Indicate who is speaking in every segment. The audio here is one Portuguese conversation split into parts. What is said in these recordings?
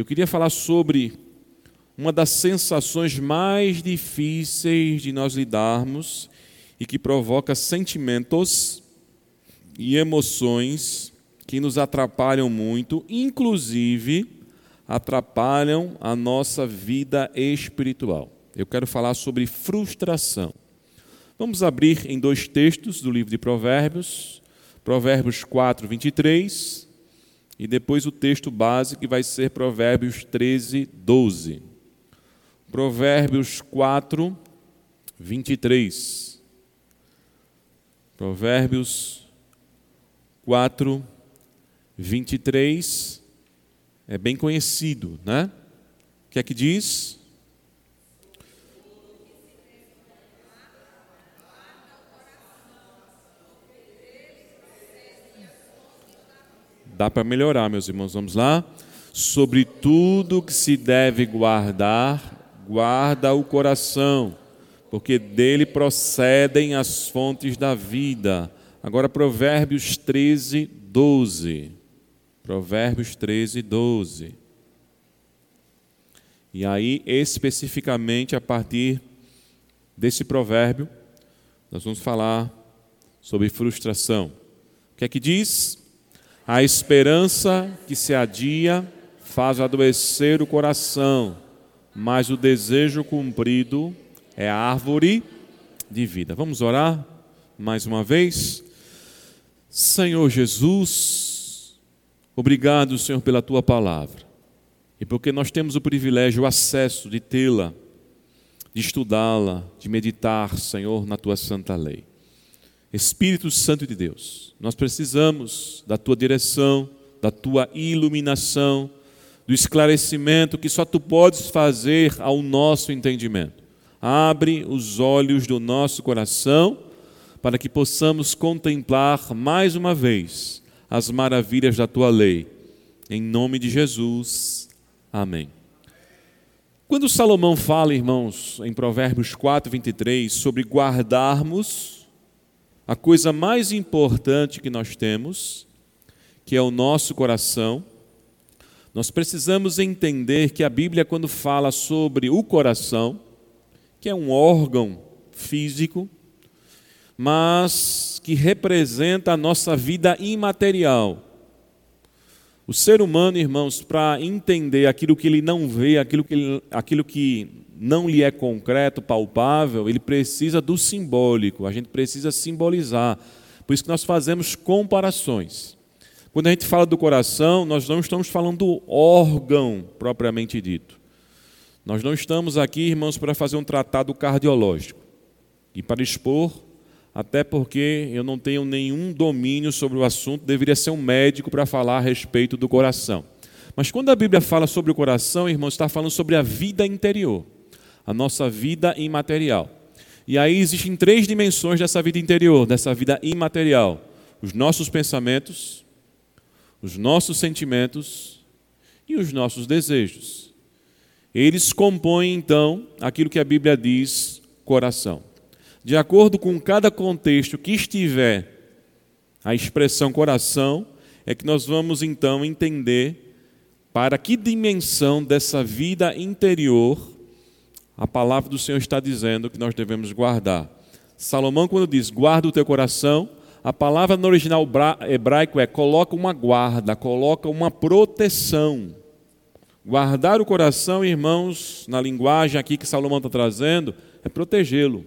Speaker 1: Eu queria falar sobre uma das sensações mais difíceis de nós lidarmos e que provoca sentimentos e emoções que nos atrapalham muito, inclusive atrapalham a nossa vida espiritual. Eu quero falar sobre frustração. Vamos abrir em dois textos do livro de Provérbios, Provérbios 4, 23, e depois o texto base que vai ser Provérbios 13, 12. Provérbios 4, 23. Provérbios 4, 23 é bem conhecido, né? O que é que diz? Dá para melhorar, meus irmãos. Vamos lá? Sobre tudo que se deve guardar, guarda o coração, porque dele procedem as fontes da vida. Agora, Provérbios 13, 12. Provérbios 13, 12. E aí, especificamente a partir desse provérbio, nós vamos falar sobre frustração. O que é que diz? A esperança que se adia faz adoecer o coração, mas o desejo cumprido é a árvore de vida. Vamos orar mais uma vez? Senhor Jesus, obrigado, Senhor, pela tua palavra. E porque nós temos o privilégio, o acesso de tê-la, de estudá-la, de meditar, Senhor, na tua santa lei. Espírito Santo de Deus, nós precisamos da tua direção, da tua iluminação, do esclarecimento que só tu podes fazer ao nosso entendimento. Abre os olhos do nosso coração para que possamos contemplar mais uma vez as maravilhas da tua lei. Em nome de Jesus. Amém. Quando Salomão fala, irmãos, em Provérbios 4, 23, sobre guardarmos a coisa mais importante que nós temos, que é o nosso coração, nós precisamos entender que a Bíblia, quando fala sobre o coração, que é um órgão físico, mas que representa a nossa vida imaterial. O ser humano, irmãos, para entender aquilo que ele não vê, aquilo que, ele, aquilo que não lhe é concreto, palpável, ele precisa do simbólico, a gente precisa simbolizar. Por isso que nós fazemos comparações. Quando a gente fala do coração, nós não estamos falando do órgão propriamente dito. Nós não estamos aqui, irmãos, para fazer um tratado cardiológico e para expor, até porque eu não tenho nenhum domínio sobre o assunto, deveria ser um médico para falar a respeito do coração. Mas quando a Bíblia fala sobre o coração, irmãos, está falando sobre a vida interior a nossa vida imaterial. E aí existem três dimensões dessa vida interior, dessa vida imaterial: os nossos pensamentos, os nossos sentimentos e os nossos desejos. Eles compõem então aquilo que a Bíblia diz coração. De acordo com cada contexto que estiver a expressão coração, é que nós vamos então entender para que dimensão dessa vida interior a palavra do Senhor está dizendo que nós devemos guardar. Salomão, quando diz guarda o teu coração, a palavra no original hebraico é coloca uma guarda, coloca uma proteção. Guardar o coração, irmãos, na linguagem aqui que Salomão está trazendo, é protegê-lo.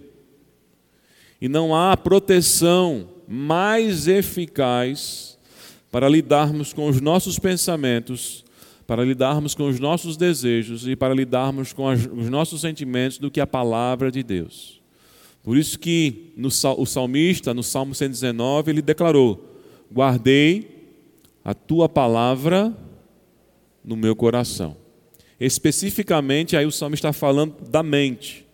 Speaker 1: E não há proteção mais eficaz para lidarmos com os nossos pensamentos para lidarmos com os nossos desejos e para lidarmos com os nossos sentimentos do que a palavra de Deus. Por isso que no, o salmista, no Salmo 119, ele declarou: Guardei a tua palavra no meu coração. Especificamente, aí o salmista está falando da mente.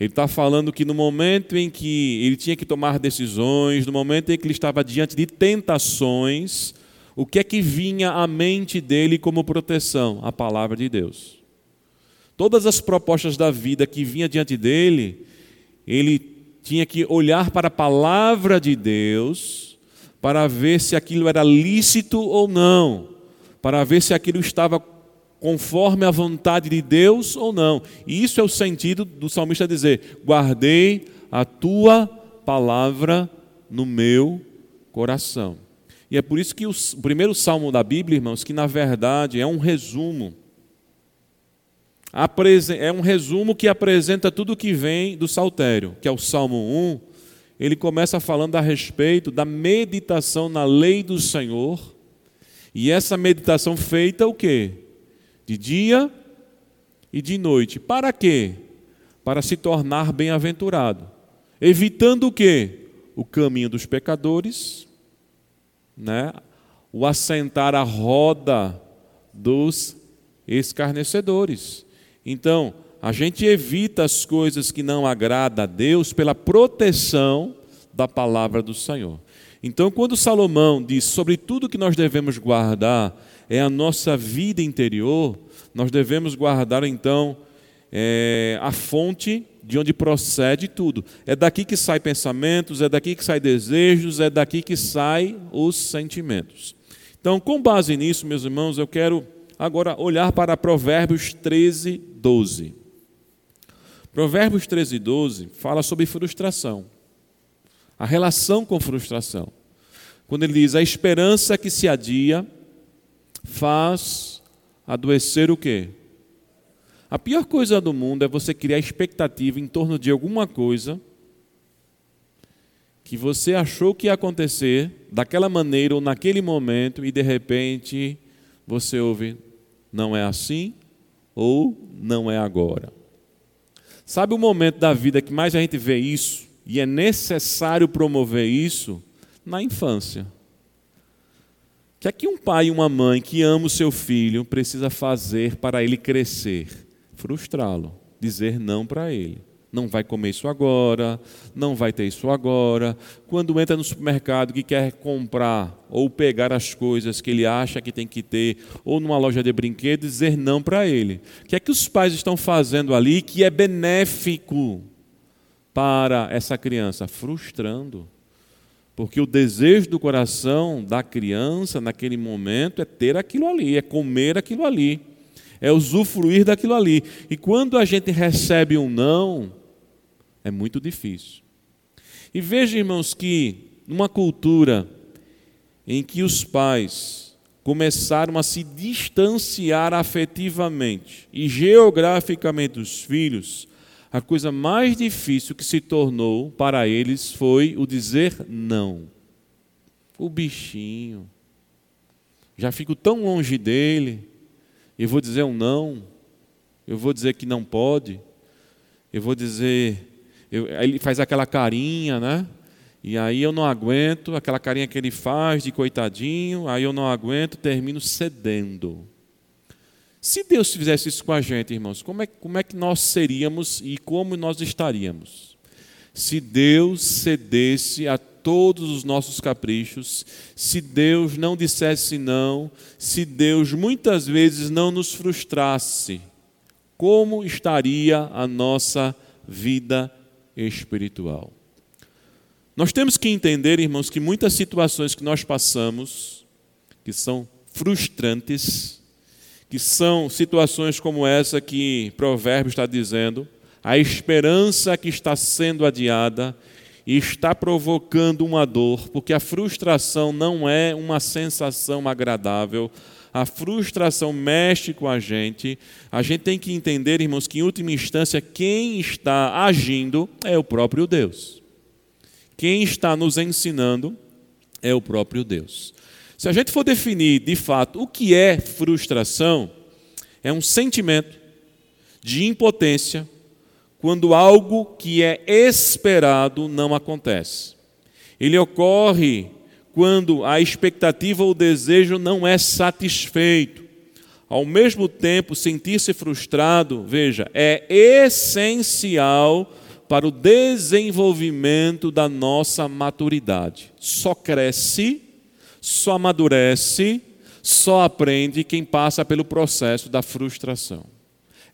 Speaker 1: Ele está falando que no momento em que ele tinha que tomar decisões, no momento em que ele estava diante de tentações, o que é que vinha à mente dele como proteção? A palavra de Deus. Todas as propostas da vida que vinha diante dele, ele tinha que olhar para a palavra de Deus para ver se aquilo era lícito ou não, para ver se aquilo estava conforme a vontade de Deus ou não. E isso é o sentido do salmista dizer: guardei a tua palavra no meu coração. E é por isso que o primeiro salmo da Bíblia, irmãos, que na verdade é um resumo. É um resumo que apresenta tudo o que vem do saltério, que é o Salmo 1. Ele começa falando a respeito da meditação na lei do Senhor. E essa meditação feita o quê? De dia e de noite. Para quê? Para se tornar bem-aventurado. Evitando o quê? O caminho dos pecadores, né? o assentar a roda dos escarnecedores. Então, a gente evita as coisas que não agradam a Deus pela proteção da palavra do Senhor. Então, quando Salomão diz sobre tudo que nós devemos guardar é a nossa vida interior, nós devemos guardar então é, a fonte de onde procede tudo. É daqui que saem pensamentos, é daqui que saem desejos, é daqui que saem os sentimentos. Então, com base nisso, meus irmãos, eu quero agora olhar para Provérbios 13, 12. Provérbios 13, 12 fala sobre frustração, a relação com frustração. Quando ele diz: a esperança que se adia faz adoecer o quê? A pior coisa do mundo é você criar expectativa em torno de alguma coisa que você achou que ia acontecer daquela maneira ou naquele momento e de repente você ouve não é assim ou não é agora. Sabe o momento da vida que mais a gente vê isso e é necessário promover isso na infância. O que é que um pai e uma mãe que ama o seu filho precisa fazer para ele crescer? Frustrá-lo, dizer não para ele. Não vai comer isso agora, não vai ter isso agora. Quando entra no supermercado que quer comprar ou pegar as coisas que ele acha que tem que ter, ou numa loja de brinquedos, dizer não para ele. O que é que os pais estão fazendo ali que é benéfico para essa criança? Frustrando. Porque o desejo do coração da criança naquele momento é ter aquilo ali, é comer aquilo ali é usufruir daquilo ali. E quando a gente recebe um não, é muito difícil. E veja, irmãos, que numa cultura em que os pais começaram a se distanciar afetivamente e geograficamente dos filhos, a coisa mais difícil que se tornou para eles foi o dizer não. O bichinho. Já fico tão longe dele, eu vou dizer um não, eu vou dizer que não pode, eu vou dizer. Eu, ele faz aquela carinha, né? E aí eu não aguento, aquela carinha que ele faz de coitadinho, aí eu não aguento, termino cedendo. Se Deus fizesse isso com a gente, irmãos, como é, como é que nós seríamos e como nós estaríamos? Se Deus cedesse a todos os nossos caprichos, se Deus não dissesse não, se Deus muitas vezes não nos frustrasse, como estaria a nossa vida espiritual? Nós temos que entender, irmãos, que muitas situações que nós passamos, que são frustrantes, que são situações como essa que Provérbio está dizendo, a esperança que está sendo adiada, e está provocando uma dor, porque a frustração não é uma sensação agradável. A frustração mexe com a gente. A gente tem que entender, irmãos, que em última instância quem está agindo é o próprio Deus. Quem está nos ensinando é o próprio Deus. Se a gente for definir de fato o que é frustração, é um sentimento de impotência, quando algo que é esperado não acontece. Ele ocorre quando a expectativa ou desejo não é satisfeito. Ao mesmo tempo, sentir-se frustrado, veja, é essencial para o desenvolvimento da nossa maturidade. Só cresce, só amadurece, só aprende quem passa pelo processo da frustração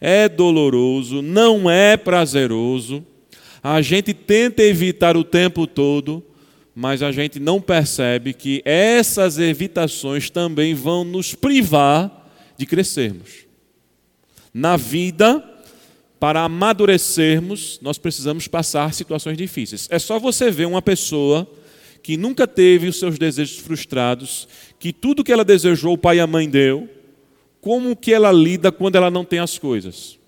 Speaker 1: é doloroso, não é prazeroso. A gente tenta evitar o tempo todo, mas a gente não percebe que essas evitações também vão nos privar de crescermos. Na vida, para amadurecermos, nós precisamos passar situações difíceis. É só você ver uma pessoa que nunca teve os seus desejos frustrados, que tudo que ela desejou o pai e a mãe deu, como que ela lida quando ela não tem as coisas?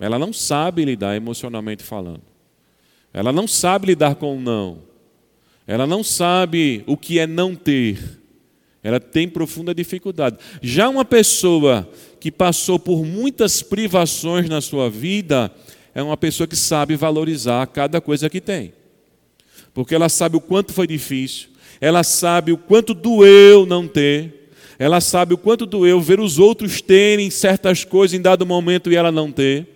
Speaker 1: Ela não sabe lidar emocionalmente falando. Ela não sabe lidar com o não. Ela não sabe o que é não ter. Ela tem profunda dificuldade. Já uma pessoa que passou por muitas privações na sua vida é uma pessoa que sabe valorizar cada coisa que tem. Porque ela sabe o quanto foi difícil, ela sabe o quanto doeu não ter, ela sabe o quanto doeu ver os outros terem certas coisas em dado momento e ela não ter.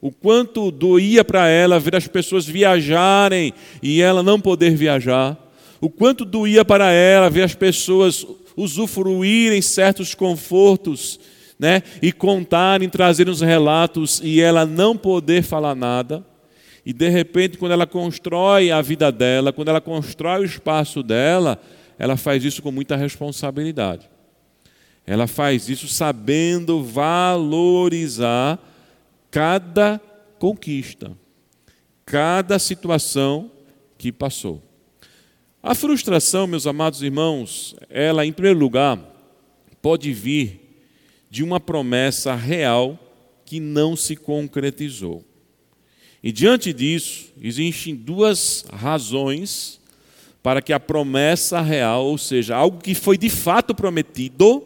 Speaker 1: O quanto doía para ela ver as pessoas viajarem e ela não poder viajar. O quanto doía para ela ver as pessoas usufruírem certos confortos, né? E contarem, trazerem os relatos e ela não poder falar nada. E de repente, quando ela constrói a vida dela, quando ela constrói o espaço dela, ela faz isso com muita responsabilidade. Ela faz isso sabendo valorizar cada conquista, cada situação que passou. A frustração, meus amados irmãos, ela, em primeiro lugar, pode vir de uma promessa real que não se concretizou. E diante disso, existem duas razões para que a promessa real, ou seja, algo que foi de fato prometido,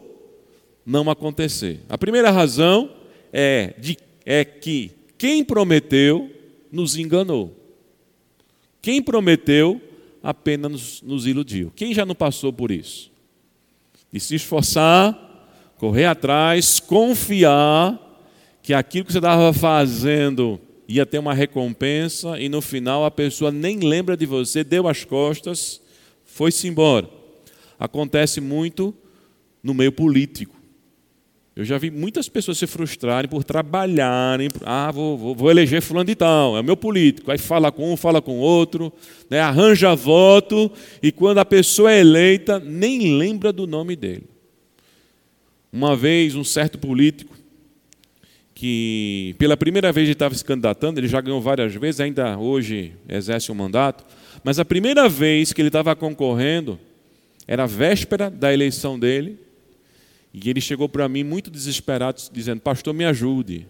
Speaker 1: não acontecer. A primeira razão é, de, é que quem prometeu nos enganou. Quem prometeu apenas nos, nos iludiu. Quem já não passou por isso? E se esforçar, correr atrás, confiar que aquilo que você estava fazendo ia ter uma recompensa e no final a pessoa nem lembra de você, deu as costas, foi-se embora. Acontece muito no meio político. Eu já vi muitas pessoas se frustrarem por trabalharem. Ah, vou, vou, vou eleger fulano de tal, é meu político. Aí fala com um, fala com outro, né, arranja voto, e quando a pessoa é eleita, nem lembra do nome dele. Uma vez, um certo político, que pela primeira vez ele estava se candidatando, ele já ganhou várias vezes, ainda hoje exerce um mandato, mas a primeira vez que ele estava concorrendo era a véspera da eleição dele, e ele chegou para mim muito desesperado, dizendo: Pastor, me ajude,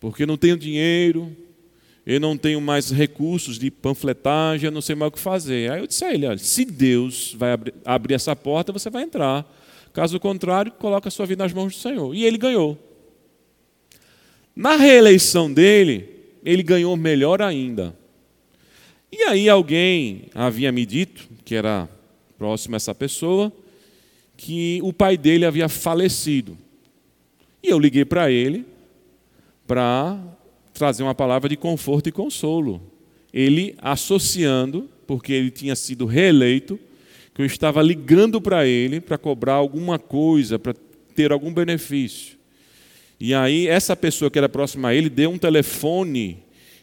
Speaker 1: porque eu não tenho dinheiro, eu não tenho mais recursos de panfletagem, eu não sei mais o que fazer. Aí eu disse a ele: olha, se Deus vai abrir, essa porta, você vai entrar. Caso contrário, coloque a sua vida nas mãos do Senhor. E ele ganhou. Na reeleição dele, ele ganhou melhor ainda. E aí alguém havia me dito, que era próximo a essa pessoa, que o pai dele havia falecido. E eu liguei para ele para trazer uma palavra de conforto e consolo. Ele associando, porque ele tinha sido reeleito, que eu estava ligando para ele para cobrar alguma coisa, para ter algum benefício. E aí, essa pessoa que era próxima a ele deu um telefone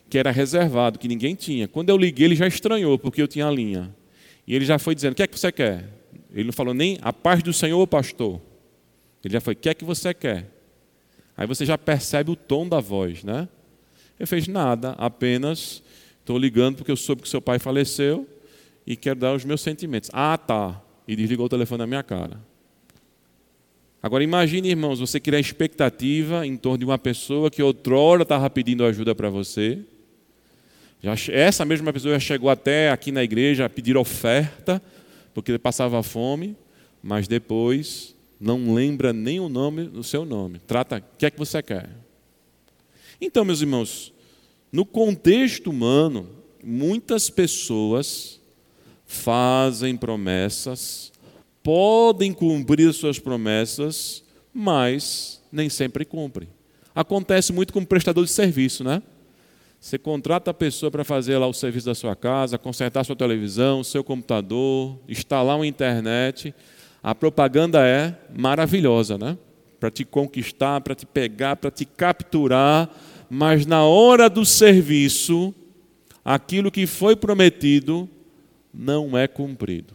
Speaker 1: que era reservado, que ninguém tinha. Quando eu liguei, ele já estranhou, porque eu tinha a linha. E ele já foi dizendo: O que é que você quer? Ele não falou nem a paz do Senhor, pastor. Ele já foi, o que é que você quer? Aí você já percebe o tom da voz, né? Eu fez nada, apenas estou ligando porque eu soube que seu pai faleceu e quero dar os meus sentimentos. Ah, tá. E desligou o telefone na minha cara. Agora imagine, irmãos, você criar expectativa em torno de uma pessoa que outrora estava pedindo ajuda para você. Já, essa mesma pessoa já chegou até aqui na igreja a pedir oferta porque ele passava fome, mas depois não lembra nem o nome do seu nome. Trata, o que é que você quer? Então, meus irmãos, no contexto humano, muitas pessoas fazem promessas, podem cumprir suas promessas, mas nem sempre cumprem. Acontece muito com o prestador de serviço, né? Você contrata a pessoa para fazer lá o serviço da sua casa, consertar sua televisão, seu computador, instalar uma internet. A propaganda é maravilhosa, né? Para te conquistar, para te pegar, para te capturar, mas na hora do serviço, aquilo que foi prometido não é cumprido.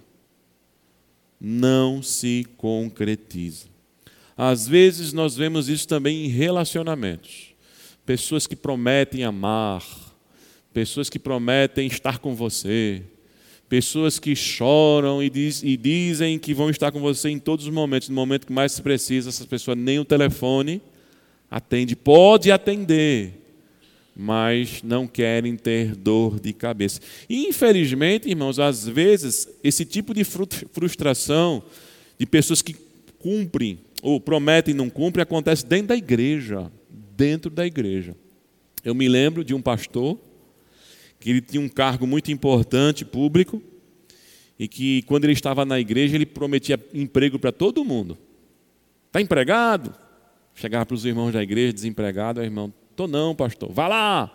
Speaker 1: Não se concretiza. Às vezes nós vemos isso também em relacionamentos. Pessoas que prometem amar, pessoas que prometem estar com você, pessoas que choram e, diz, e, dizem que vão estar com você em todos os momentos, no momento que mais se precisa, essa pessoa nem o telefone atende, pode atender, mas não querem ter dor de cabeça. E infelizmente, irmãos, às vezes esse tipo de frustração de pessoas que cumprem ou prometem e não cumprem, acontece dentro da igreja. Dentro da igreja. Eu me lembro de um pastor que ele tinha um cargo muito importante público e que quando ele estava na igreja ele prometia emprego para todo mundo. Está empregado? Chegava para os irmãos da igreja desempregado, o irmão, tô não, pastor. Vá lá,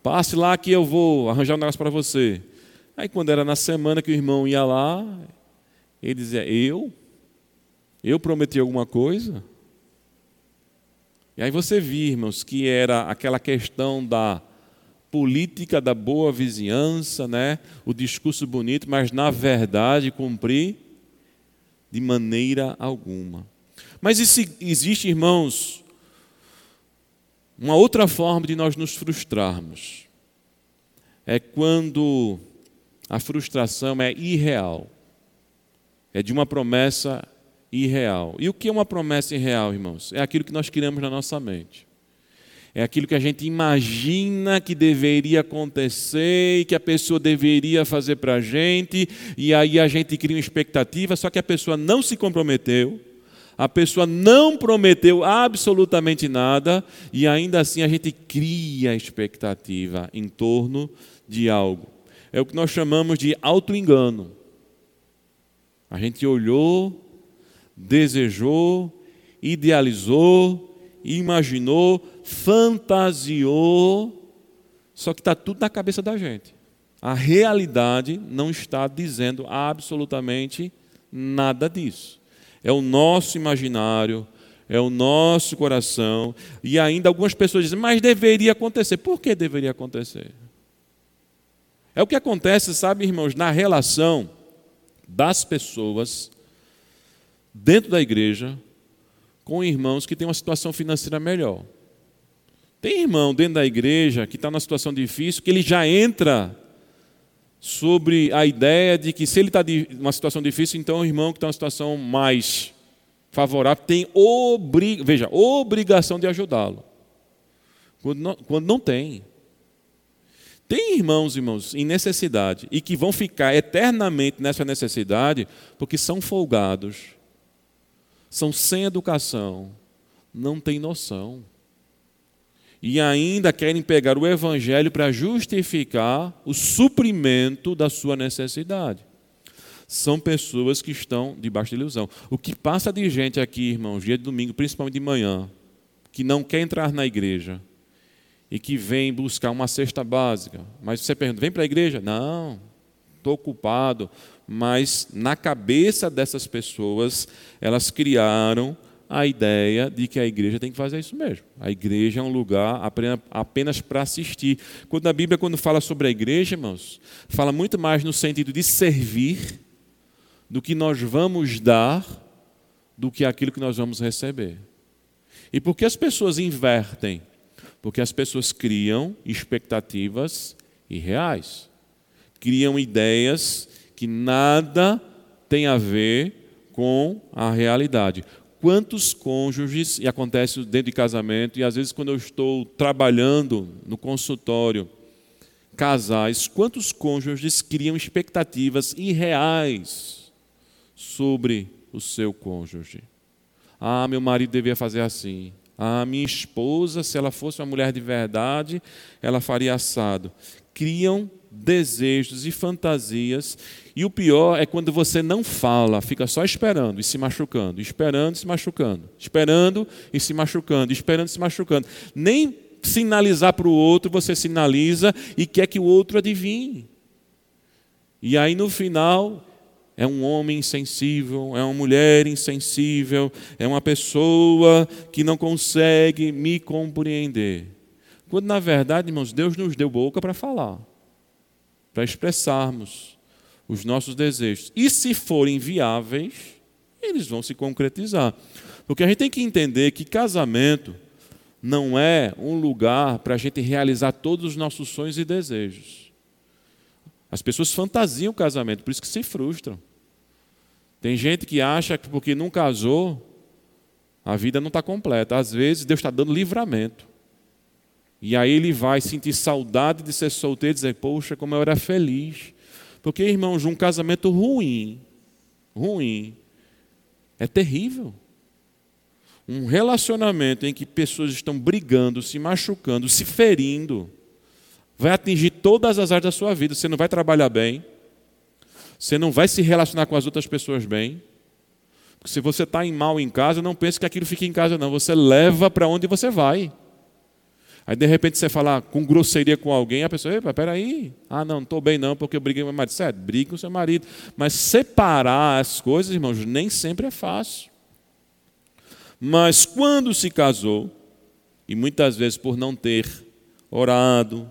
Speaker 1: passe lá que eu vou arranjar um negócio para você. Aí quando era na semana que o irmão ia lá, ele dizia, eu? Eu prometi alguma coisa? E aí você viu, irmãos, que era aquela questão da política da boa vizinhança, né? o discurso bonito, mas na verdade cumprir de maneira alguma. Mas existe, irmãos, uma outra forma de nós nos frustrarmos. É quando a frustração é irreal. É de uma promessa irreal. E o que é uma promessa irreal, irmãos? É aquilo que nós criamos na nossa mente. É aquilo que a gente imagina que deveria acontecer e que a pessoa deveria fazer para a gente, e aí a gente cria uma expectativa, só que a pessoa não se comprometeu, a pessoa não prometeu absolutamente nada, e ainda assim a gente cria expectativa em torno de algo. É o que nós chamamos de auto-engano. A gente olhou desejou, idealizou, imaginou, fantasiou, só que está tudo na cabeça da gente. A realidade não está dizendo absolutamente nada disso. É o nosso imaginário, é o nosso coração, e ainda algumas pessoas dizem, mas deveria acontecer. Por que deveria acontecer? É o que acontece, sabe, irmãos, na relação das pessoas dentro da igreja com irmãos que têm uma situação financeira melhor. Tem irmão dentro da igreja que está numa situação difícil, que ele já entra sobre a ideia de que se ele está em uma situação difícil, então o irmão que está numa situação mais favorável tem obri veja, obrigação de ajudá-lo. Quando não, quando não tem. Tem irmãos, irmãos, em necessidade e que vão ficar eternamente nessa necessidade porque são folgados são sem educação, não têm noção. E ainda querem pegar o evangelho para justificar o suprimento da sua necessidade. São pessoas que estão debaixo de ilusão. O que passa de gente aqui, irmãos, dia de domingo, principalmente de manhã, que não quer entrar na igreja e que vem buscar uma cesta básica. Mas você pergunta, vem para a igreja? Não, estou ocupado, mas na cabeça dessas pessoas, elas criaram a ideia de que a igreja tem que fazer isso mesmo. A igreja é um lugar apenas para assistir. Quando a Bíblia, quando fala sobre a igreja, irmãos, fala muito mais no sentido de servir do que nós vamos dar do que aquilo que nós vamos receber. E por que as pessoas invertem? Porque as pessoas criam expectativas irreais, criam ideias que nada tem a ver com a realidade. Quantos cônjuges, e acontece dentro de casamento, e às vezes quando eu estou trabalhando no consultório, casais, quantos cônjuges criam expectativas irreais sobre o seu cônjuge? Ah, meu marido devia fazer assim. Ah, minha esposa, se ela fosse uma mulher de verdade, ela faria assado. Criam desejos e fantasias. E o pior é quando você não fala, fica só esperando e se machucando, esperando e se machucando, esperando e se machucando, esperando e se machucando. Nem sinalizar para o outro, você sinaliza e quer que o outro adivinhe. E aí no final é um homem insensível, é uma mulher insensível, é uma pessoa que não consegue me compreender. Quando na verdade, irmãos, Deus nos deu boca para falar para expressarmos os nossos desejos. E se forem viáveis, eles vão se concretizar. Porque a gente tem que entender que casamento não é um lugar para a gente realizar todos os nossos sonhos e desejos. As pessoas fantasiam o casamento, por isso que se frustram. Tem gente que acha que porque não casou, a vida não está completa. Às vezes Deus está dando livramento. E aí ele vai sentir saudade de ser solteiro e dizer, poxa, como eu era feliz. Porque, irmãos, um casamento ruim, ruim, é terrível. Um relacionamento em que pessoas estão brigando, se machucando, se ferindo, vai atingir todas as áreas da sua vida. Você não vai trabalhar bem, você não vai se relacionar com as outras pessoas bem. Se você está em mal em casa, não pense que aquilo fica em casa, não. Você leva para onde você vai. Aí de repente você fala com grosseria com alguém, a pessoa, epa, peraí, ah não, não estou bem não, porque eu briguei com meu marido. Certo, brigue com seu marido. Mas separar as coisas, irmãos, nem sempre é fácil. Mas quando se casou, e muitas vezes por não ter orado,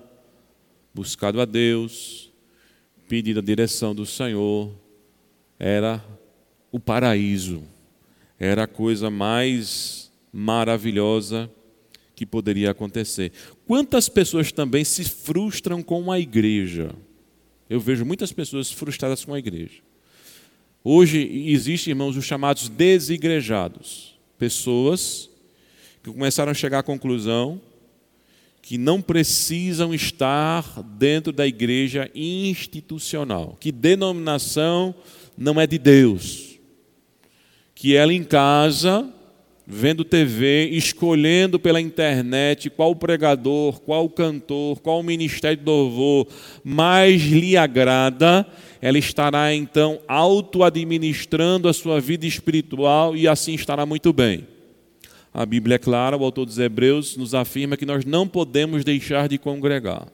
Speaker 1: buscado a Deus, pedido a direção do Senhor, era o paraíso, era a coisa mais maravilhosa que poderia acontecer. Quantas pessoas também se frustram com a igreja? Eu vejo muitas pessoas frustradas com a igreja. Hoje existem, irmãos, os chamados desigrejados. Pessoas que começaram a chegar à conclusão que não precisam estar dentro da igreja institucional, que denominação não é de Deus, que ela em casa vendo TV, escolhendo pela internet qual pregador, qual cantor, qual ministério de louvor mais lhe agrada, ela estará então auto-administrando a sua vida espiritual e assim estará muito bem. A Bíblia é clara, o autor dos Hebreus nos afirma que nós não podemos deixar de congregar.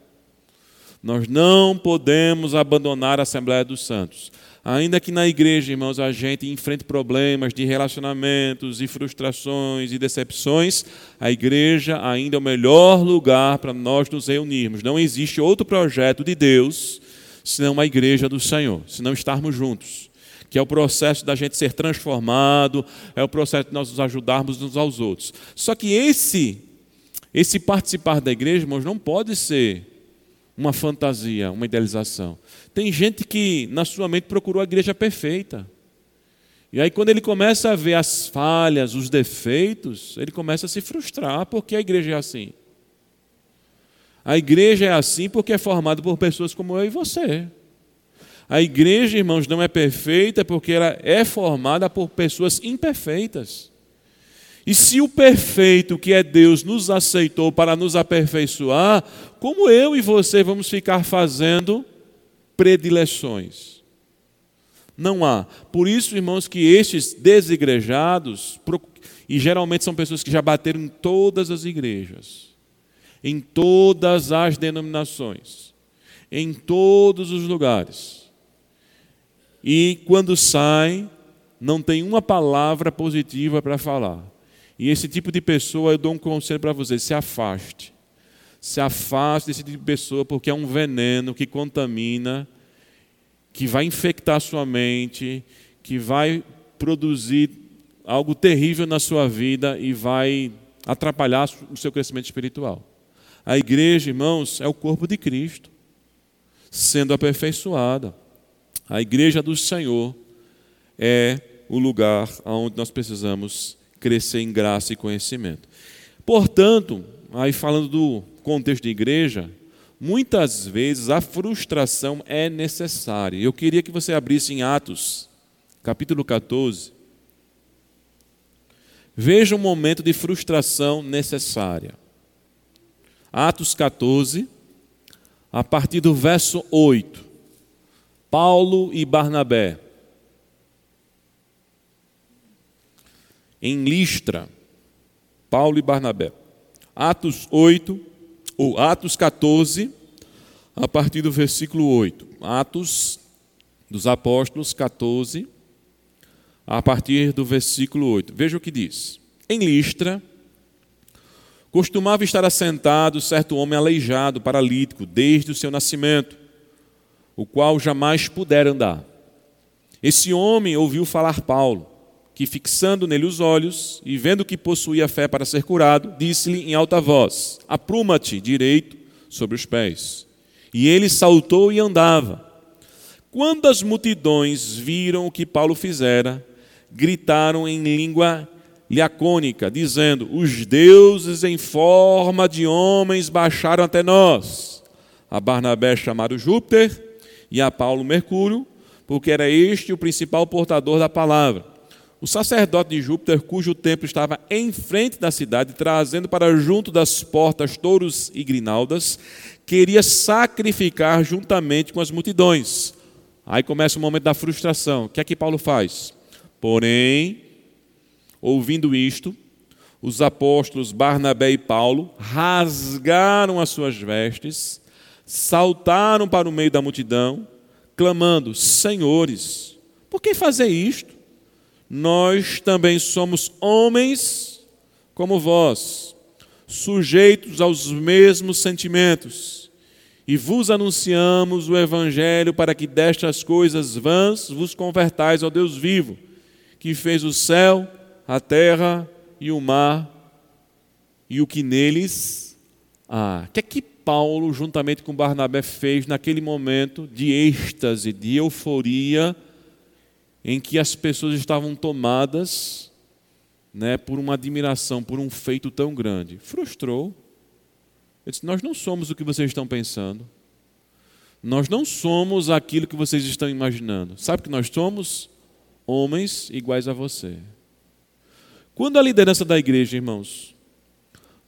Speaker 1: Nós não podemos abandonar a Assembleia dos Santos. Ainda que na igreja, irmãos, a gente enfrente problemas de relacionamentos e frustrações e decepções, a igreja ainda é o melhor lugar para nós nos reunirmos. Não existe outro projeto de Deus senão a igreja do Senhor, senão estarmos juntos. Que é o processo da gente ser transformado, é o processo de nós nos ajudarmos uns aos outros. Só que esse, esse participar da igreja, irmãos, não pode ser uma fantasia, uma idealização. Tem gente que na sua mente procurou a igreja perfeita. E aí, quando ele começa a ver as falhas, os defeitos, ele começa a se frustrar, porque a igreja é assim. A igreja é assim porque é formada por pessoas como eu e você. A igreja, irmãos, não é perfeita porque ela é formada por pessoas imperfeitas. E se o perfeito que é Deus nos aceitou para nos aperfeiçoar, como eu e você vamos ficar fazendo predileções? Não há. Por isso, irmãos, que estes desigrejados, e geralmente são pessoas que já bateram em todas as igrejas, em todas as denominações, em todos os lugares. E quando saem, não tem uma palavra positiva para falar e esse tipo de pessoa, eu dou um conselho para você: se afaste. Se afaste desse tipo de pessoa, porque é um veneno que contamina, que vai infectar sua mente, que vai produzir algo terrível na sua vida e vai atrapalhar o seu crescimento espiritual. A igreja, irmãos, é o corpo de Cristo, sendo aperfeiçoada. A igreja do Senhor é o lugar onde nós precisamos crescer em graça e conhecimento. Portanto, aí falando do contexto de igreja, muitas vezes a frustração é necessária. Eu queria que você abrisse em Atos, capítulo 14. Veja um momento de frustração necessária. Atos 14, a partir do verso 8. Paulo e Barnabé. em Listra, Paulo e Barnabé. Atos 8, ou Atos 14, a partir do versículo 8. Atos dos Apóstolos 14, a partir do versículo 8. Veja o que diz. Em Listra, costumava estar assentado certo homem aleijado, paralítico, desde o seu nascimento, o qual jamais pudera andar. Esse homem ouviu falar Paulo que, fixando nele os olhos e vendo que possuía fé para ser curado, disse-lhe em alta voz: Apruma-te direito sobre os pés. E ele saltou e andava. Quando as multidões viram o que Paulo fizera, gritaram em língua liacônica, dizendo: Os deuses em forma de homens baixaram até nós. A Barnabé chamaram Júpiter e a Paulo Mercúrio, porque era este o principal portador da palavra. O sacerdote de Júpiter, cujo templo estava em frente da cidade, trazendo para junto das portas touros e grinaldas, queria sacrificar juntamente com as multidões. Aí começa o momento da frustração. O que é que Paulo faz? Porém, ouvindo isto, os apóstolos Barnabé e Paulo rasgaram as suas vestes, saltaram para o meio da multidão, clamando: Senhores, por que fazer isto? Nós também somos homens como vós, sujeitos aos mesmos sentimentos, e vos anunciamos o Evangelho para que destas coisas vãs vos convertais ao Deus vivo, que fez o céu, a terra e o mar e o que neles há. O que é que Paulo, juntamente com Barnabé, fez naquele momento de êxtase, de euforia? Em que as pessoas estavam tomadas né, por uma admiração, por um feito tão grande. Frustrou. Ele disse: Nós não somos o que vocês estão pensando. Nós não somos aquilo que vocês estão imaginando. Sabe que nós somos? Homens iguais a você. Quando a liderança da igreja, irmãos,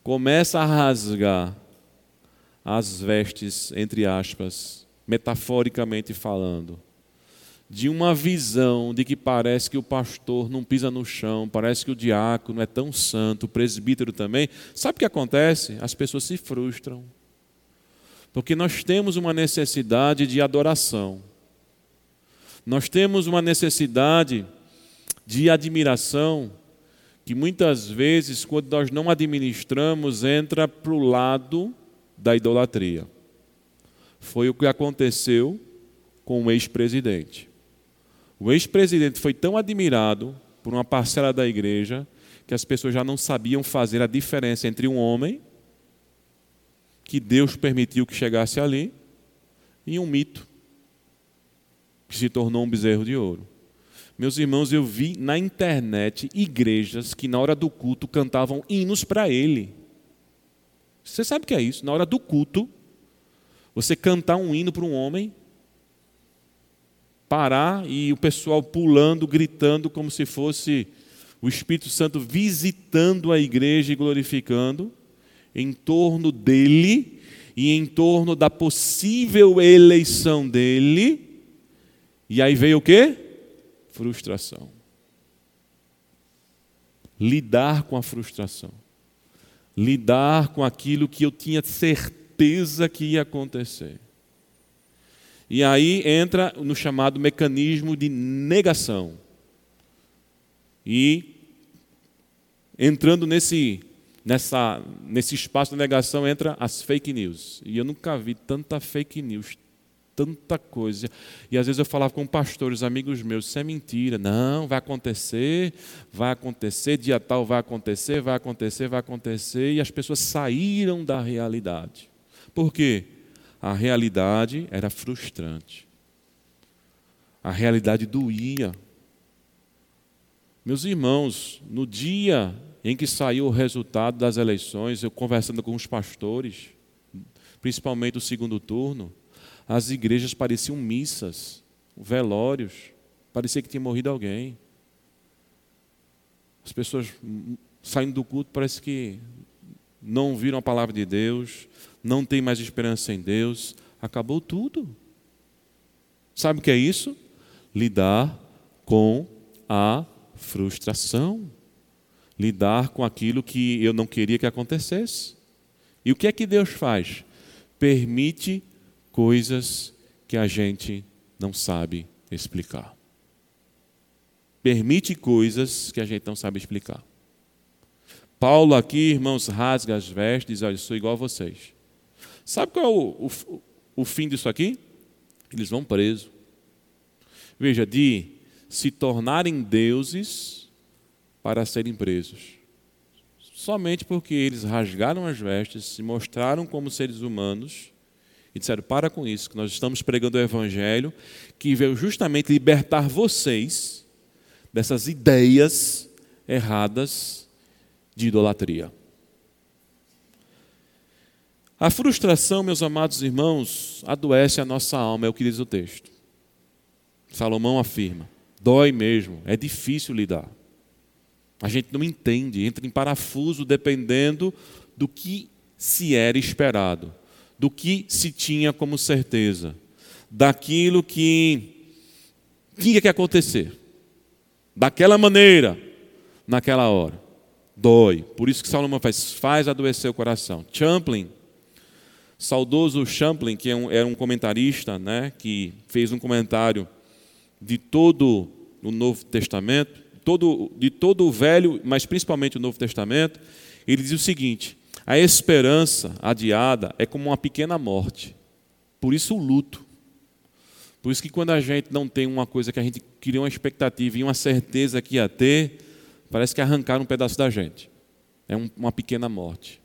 Speaker 1: começa a rasgar as vestes, entre aspas, metaforicamente falando, de uma visão de que parece que o pastor não pisa no chão, parece que o diácono é tão santo, o presbítero também. Sabe o que acontece? As pessoas se frustram. Porque nós temos uma necessidade de adoração. Nós temos uma necessidade de admiração que muitas vezes, quando nós não administramos, entra para o lado da idolatria. Foi o que aconteceu com o ex-presidente. O ex-presidente foi tão admirado por uma parcela da igreja que as pessoas já não sabiam fazer a diferença entre um homem que Deus permitiu que chegasse ali e um mito que se tornou um bezerro de ouro. Meus irmãos, eu vi na internet igrejas que na hora do culto cantavam hinos para ele. Você sabe o que é isso? Na hora do culto, você cantar um hino para um homem parar e o pessoal pulando, gritando, como se fosse o Espírito Santo visitando a igreja e glorificando, em torno dele e em torno da possível eleição dele. E aí veio o quê? Frustração. Lidar com a frustração. Lidar com aquilo que eu tinha certeza que ia acontecer. E aí entra no chamado mecanismo de negação. E entrando nesse, nessa, nesse espaço de negação entra as fake news. E eu nunca vi tanta fake news, tanta coisa. E às vezes eu falava com pastores, amigos meus, isso é mentira. Não, vai acontecer, vai acontecer, dia tal vai acontecer, vai acontecer, vai acontecer. E as pessoas saíram da realidade. Por quê? A realidade era frustrante. A realidade doía. Meus irmãos, no dia em que saiu o resultado das eleições, eu conversando com os pastores, principalmente o segundo turno, as igrejas pareciam missas, velórios, parecia que tinha morrido alguém. As pessoas saindo do culto parece que não viram a palavra de Deus, não tem mais esperança em Deus, acabou tudo. Sabe o que é isso? Lidar com a frustração. Lidar com aquilo que eu não queria que acontecesse. E o que é que Deus faz? Permite coisas que a gente não sabe explicar. Permite coisas que a gente não sabe explicar. Paulo aqui, irmãos, rasga as vestes e diz: Olha, eu sou igual a vocês. Sabe qual é o, o, o fim disso aqui? Eles vão presos. Veja, de se tornarem deuses para serem presos. Somente porque eles rasgaram as vestes, se mostraram como seres humanos e disseram: para com isso, que nós estamos pregando o Evangelho que veio justamente libertar vocês dessas ideias erradas de idolatria. A frustração, meus amados irmãos, adoece a nossa alma, é o que diz o texto. Salomão afirma: dói mesmo, é difícil lidar. A gente não entende, entra em parafuso dependendo do que se era esperado, do que se tinha como certeza, daquilo que tinha que acontecer, daquela maneira, naquela hora. Dói. Por isso que Salomão faz, faz adoecer o coração. Champlin, saudoso Champlin, que é um, era um comentarista, né, que fez um comentário de todo o Novo Testamento, todo, de todo o Velho, mas principalmente o Novo Testamento, ele diz o seguinte: a esperança adiada é como uma pequena morte. Por isso o luto. Por isso que quando a gente não tem uma coisa que a gente queria uma expectativa e uma certeza que ia ter, parece que arrancaram um pedaço da gente. É um, uma pequena morte.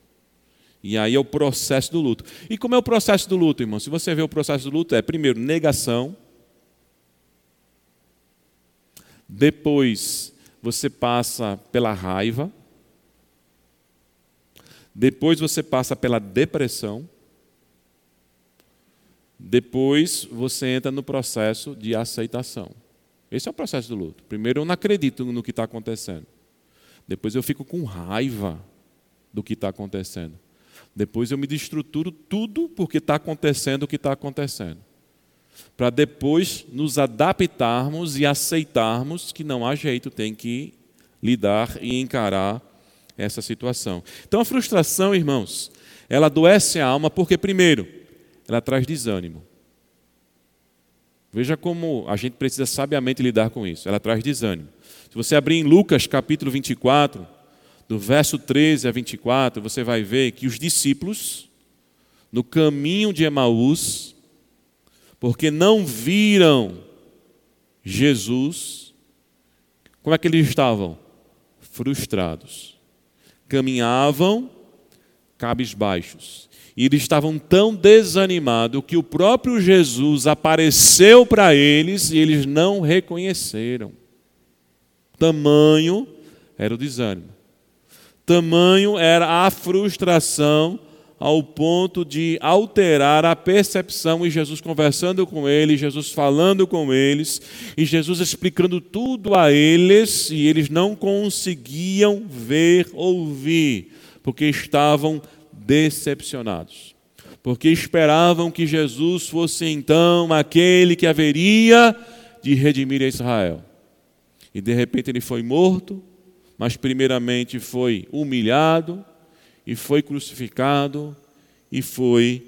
Speaker 1: E aí é o processo do luto. E como é o processo do luto, irmão? Se você vê o processo do luto, é primeiro negação, depois você passa pela raiva, depois você passa pela depressão, depois você entra no processo de aceitação. Esse é o processo do luto. Primeiro eu não acredito no que está acontecendo. Depois eu fico com raiva do que está acontecendo. Depois eu me destruturo tudo porque está acontecendo o que está acontecendo para depois nos adaptarmos e aceitarmos que não há jeito, tem que lidar e encarar essa situação. Então a frustração, irmãos, ela adoece a alma porque, primeiro, ela traz desânimo. Veja como a gente precisa sabiamente lidar com isso. Ela traz desânimo. Se você abrir em Lucas capítulo 24, do verso 13 a 24, você vai ver que os discípulos, no caminho de Emaús, porque não viram Jesus, como é que eles estavam? Frustrados. Caminhavam cabisbaixos. E eles estavam tão desanimados que o próprio Jesus apareceu para eles e eles não reconheceram. Tamanho era o desânimo. Tamanho era a frustração ao ponto de alterar a percepção e Jesus conversando com eles, Jesus falando com eles e Jesus explicando tudo a eles e eles não conseguiam ver, ouvir, porque estavam decepcionados. Porque esperavam que Jesus fosse então aquele que haveria de redimir Israel. E de repente ele foi morto, mas primeiramente foi humilhado, e foi crucificado e foi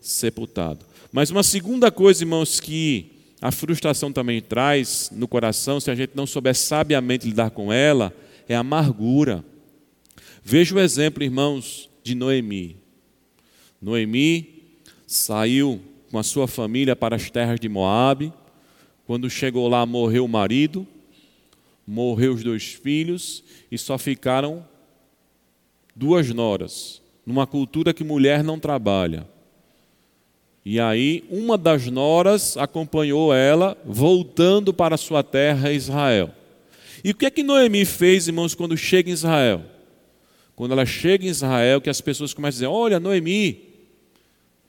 Speaker 1: sepultado. Mas uma segunda coisa, irmãos, que a frustração também traz no coração, se a gente não souber sabiamente lidar com ela, é a amargura. Veja o exemplo, irmãos, de Noemi. Noemi saiu com a sua família para as terras de Moabe. Quando chegou lá, morreu o marido, morreu os dois filhos e só ficaram duas noras, numa cultura que mulher não trabalha. E aí, uma das noras acompanhou ela, voltando para sua terra, Israel. E o que é que Noemi fez, irmãos, quando chega em Israel? Quando ela chega em Israel, que as pessoas começam a dizer: Olha, Noemi.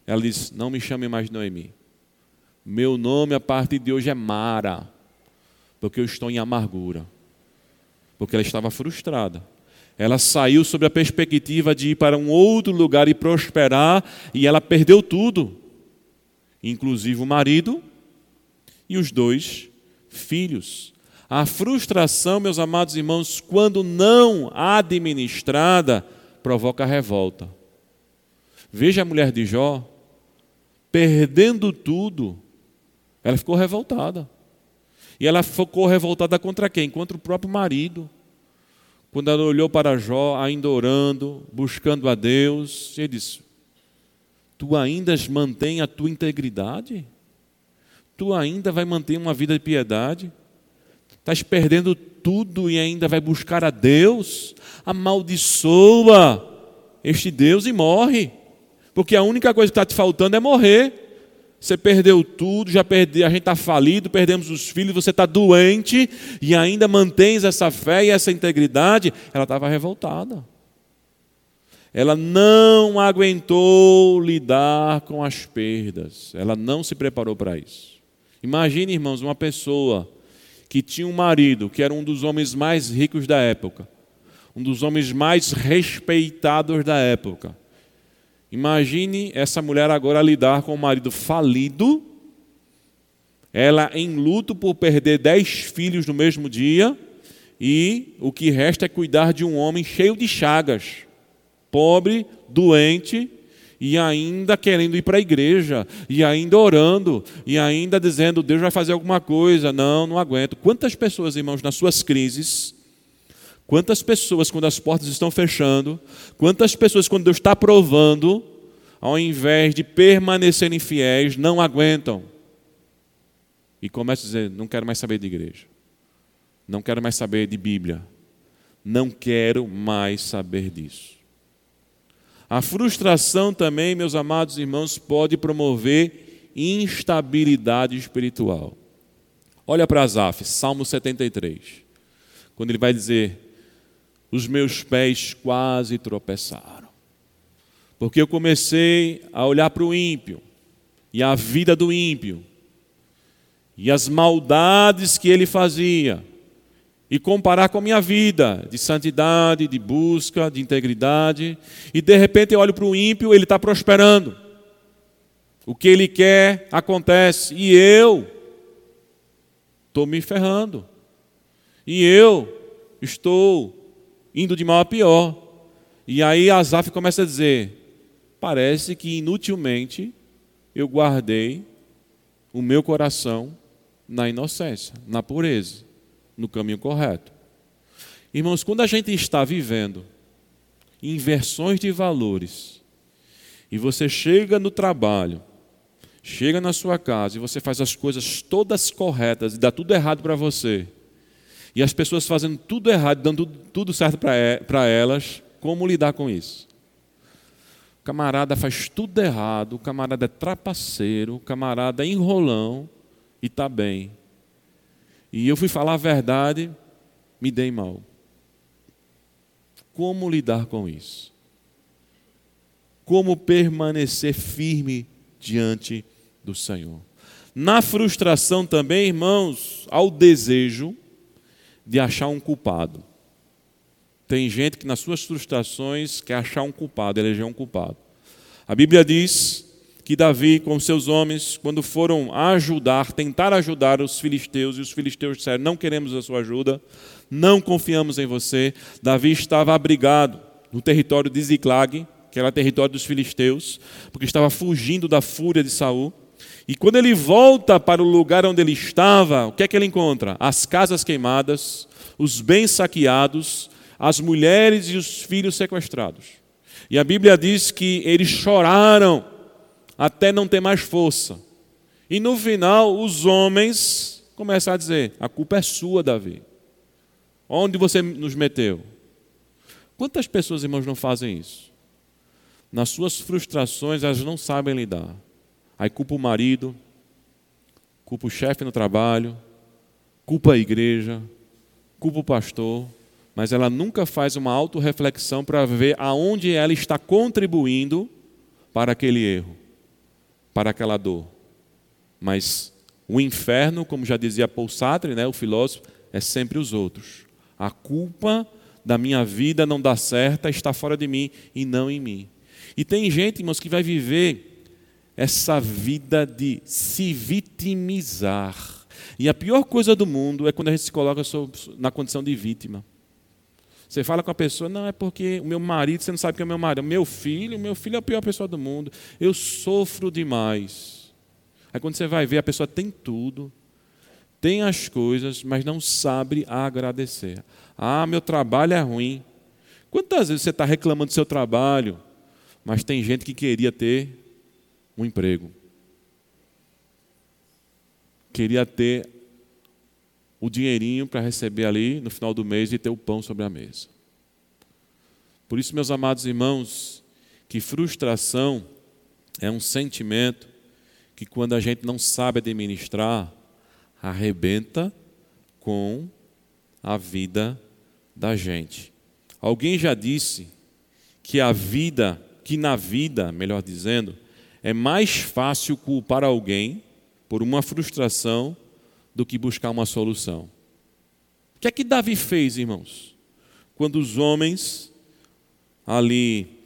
Speaker 1: Ela diz: Não me chame mais Noemi. Meu nome a partir de hoje é Mara, porque eu estou em amargura. Porque ela estava frustrada. Ela saiu sob a perspectiva de ir para um outro lugar e prosperar, e ela perdeu tudo, inclusive o marido e os dois filhos. A frustração, meus amados irmãos, quando não administrada, provoca revolta. Veja a mulher de Jó, perdendo tudo, ela ficou revoltada. E ela ficou revoltada contra quem? Contra o próprio marido. Quando ela olhou para Jó, ainda orando, buscando a Deus, ele disse: Tu ainda mantém a tua integridade? Tu ainda vai manter uma vida de piedade? Estás perdendo tudo e ainda vai buscar a Deus? Amaldiçoa este Deus e morre. Porque a única coisa que está te faltando é morrer. Você perdeu tudo, já perdeu, a gente está falido, perdemos os filhos, você está doente e ainda mantens essa fé e essa integridade. Ela estava revoltada. Ela não aguentou lidar com as perdas. Ela não se preparou para isso. Imagine, irmãos, uma pessoa que tinha um marido que era um dos homens mais ricos da época, um dos homens mais respeitados da época. Imagine essa mulher agora lidar com um marido falido, ela em luto por perder dez filhos no mesmo dia, e o que resta é cuidar de um homem cheio de chagas, pobre, doente, e ainda querendo ir para a igreja, e ainda orando, e ainda dizendo, Deus vai fazer alguma coisa. Não, não aguento. Quantas pessoas, irmãos, nas suas crises, quantas pessoas, quando as portas estão fechando, quantas pessoas, quando Deus está provando, ao invés de permanecerem fiéis, não aguentam. E começam a dizer: não quero mais saber de igreja, não quero mais saber de Bíblia, não quero mais saber disso. A frustração também, meus amados irmãos, pode promover instabilidade espiritual. Olha para Asaf, Salmo 73, quando ele vai dizer: Os meus pés quase tropeçaram, porque eu comecei a olhar para o ímpio e a vida do ímpio e as maldades que ele fazia e comparar com a minha vida de santidade, de busca, de integridade, e de repente eu olho para o ímpio, ele está prosperando. O que ele quer acontece, e eu estou me ferrando. E eu estou indo de mal a pior. E aí Asaf começa a dizer: parece que inutilmente eu guardei o meu coração na inocência, na pureza no caminho correto. Irmãos, quando a gente está vivendo inversões de valores, e você chega no trabalho, chega na sua casa e você faz as coisas todas corretas e dá tudo errado para você, e as pessoas fazendo tudo errado, dando tudo certo para elas, como lidar com isso? O camarada faz tudo errado, o camarada é trapaceiro, o camarada é enrolão e está bem. E eu fui falar a verdade, me dei mal. Como lidar com isso? Como permanecer firme diante do Senhor? Na frustração também, irmãos, ao desejo de achar um culpado. Tem gente que nas suas frustrações quer achar um culpado, eleger um culpado. A Bíblia diz que Davi, com seus homens, quando foram ajudar, tentar ajudar os filisteus, e os filisteus disseram: Não queremos a sua ajuda, não confiamos em você. Davi estava abrigado no território de Ziklag, que era território dos filisteus, porque estava fugindo da fúria de Saul. E quando ele volta para o lugar onde ele estava, o que é que ele encontra? As casas queimadas, os bens saqueados, as mulheres e os filhos sequestrados. E a Bíblia diz que eles choraram até não ter mais força. E no final, os homens começam a dizer: a culpa é sua, Davi. Onde você nos meteu? Quantas pessoas, irmãos, não fazem isso? Nas suas frustrações, elas não sabem lidar. Aí culpa o marido, culpa o chefe no trabalho, culpa a igreja, culpa o pastor, mas ela nunca faz uma autorreflexão para ver aonde ela está contribuindo para aquele erro para aquela dor. Mas o inferno, como já dizia Paul Sartre, né, o filósofo, é sempre os outros. A culpa da minha vida não dar certa está fora de mim e não em mim. E tem gente, irmãos, que vai viver essa vida de se vitimizar. E a pior coisa do mundo é quando a gente se coloca na condição de vítima. Você fala com a pessoa, não, é porque o meu marido, você não sabe que é o meu marido, meu filho, meu filho é a pior pessoa do mundo, eu sofro demais. Aí quando você vai ver, a pessoa tem tudo, tem as coisas, mas não sabe agradecer. Ah, meu trabalho é ruim. Quantas vezes você está reclamando do seu trabalho, mas tem gente que queria ter um emprego, queria ter o dinheirinho para receber ali no final do mês e ter o pão sobre a mesa. Por isso, meus amados irmãos, que frustração é um sentimento que quando a gente não sabe administrar, arrebenta com a vida da gente. Alguém já disse que a vida, que na vida, melhor dizendo, é mais fácil culpar alguém por uma frustração do que buscar uma solução. O que é que Davi fez, irmãos? Quando os homens ali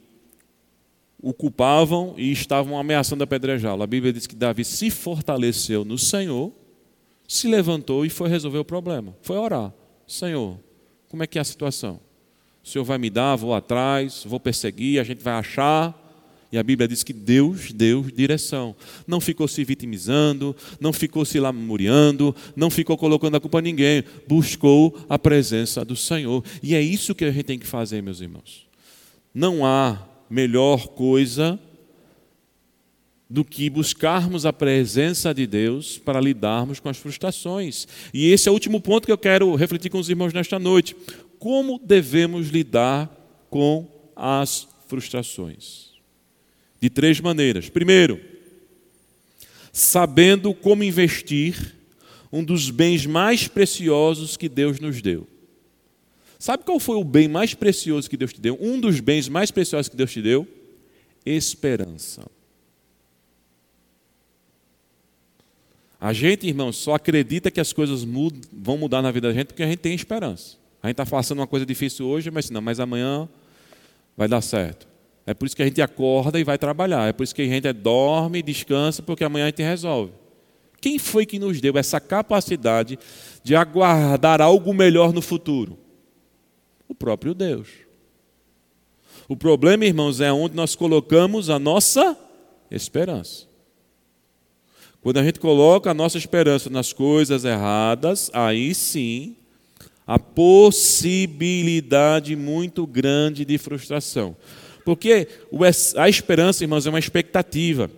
Speaker 1: o culpavam e estavam ameaçando apedrejá-lo. A Bíblia diz que Davi se fortaleceu no Senhor, se levantou e foi resolver o problema. Foi orar. Senhor, como é que é a situação? O Senhor vai me dar, vou atrás, vou perseguir, a gente vai achar. E a Bíblia diz que Deus deu direção. Não ficou se vitimizando, não ficou se lamuriando, não ficou colocando a culpa a ninguém. Buscou a presença do Senhor. E é isso que a gente tem que fazer, meus irmãos. Não há melhor coisa do que buscarmos a presença de Deus para lidarmos com as frustrações. E esse é o último ponto que eu quero refletir com os irmãos nesta noite. Como devemos lidar com as frustrações? De três maneiras. Primeiro, sabendo como investir um dos bens mais preciosos que Deus nos deu. Sabe qual foi o bem mais precioso que Deus te deu? Um dos bens mais preciosos que Deus te deu? Esperança. A gente, irmãos, só acredita que as coisas mudam, vão mudar na vida da gente porque a gente tem esperança. A gente está passando uma coisa difícil hoje, mas não, mas amanhã vai dar certo. É por isso que a gente acorda e vai trabalhar. É por isso que a gente dorme e descansa, porque amanhã a gente resolve. Quem foi que nos deu essa capacidade de aguardar algo melhor no futuro? O próprio Deus. O problema, irmãos, é onde nós colocamos a nossa esperança. Quando a gente coloca a nossa esperança nas coisas erradas, aí sim a possibilidade muito grande de frustração. Porque a esperança, irmãos, é uma expectativa.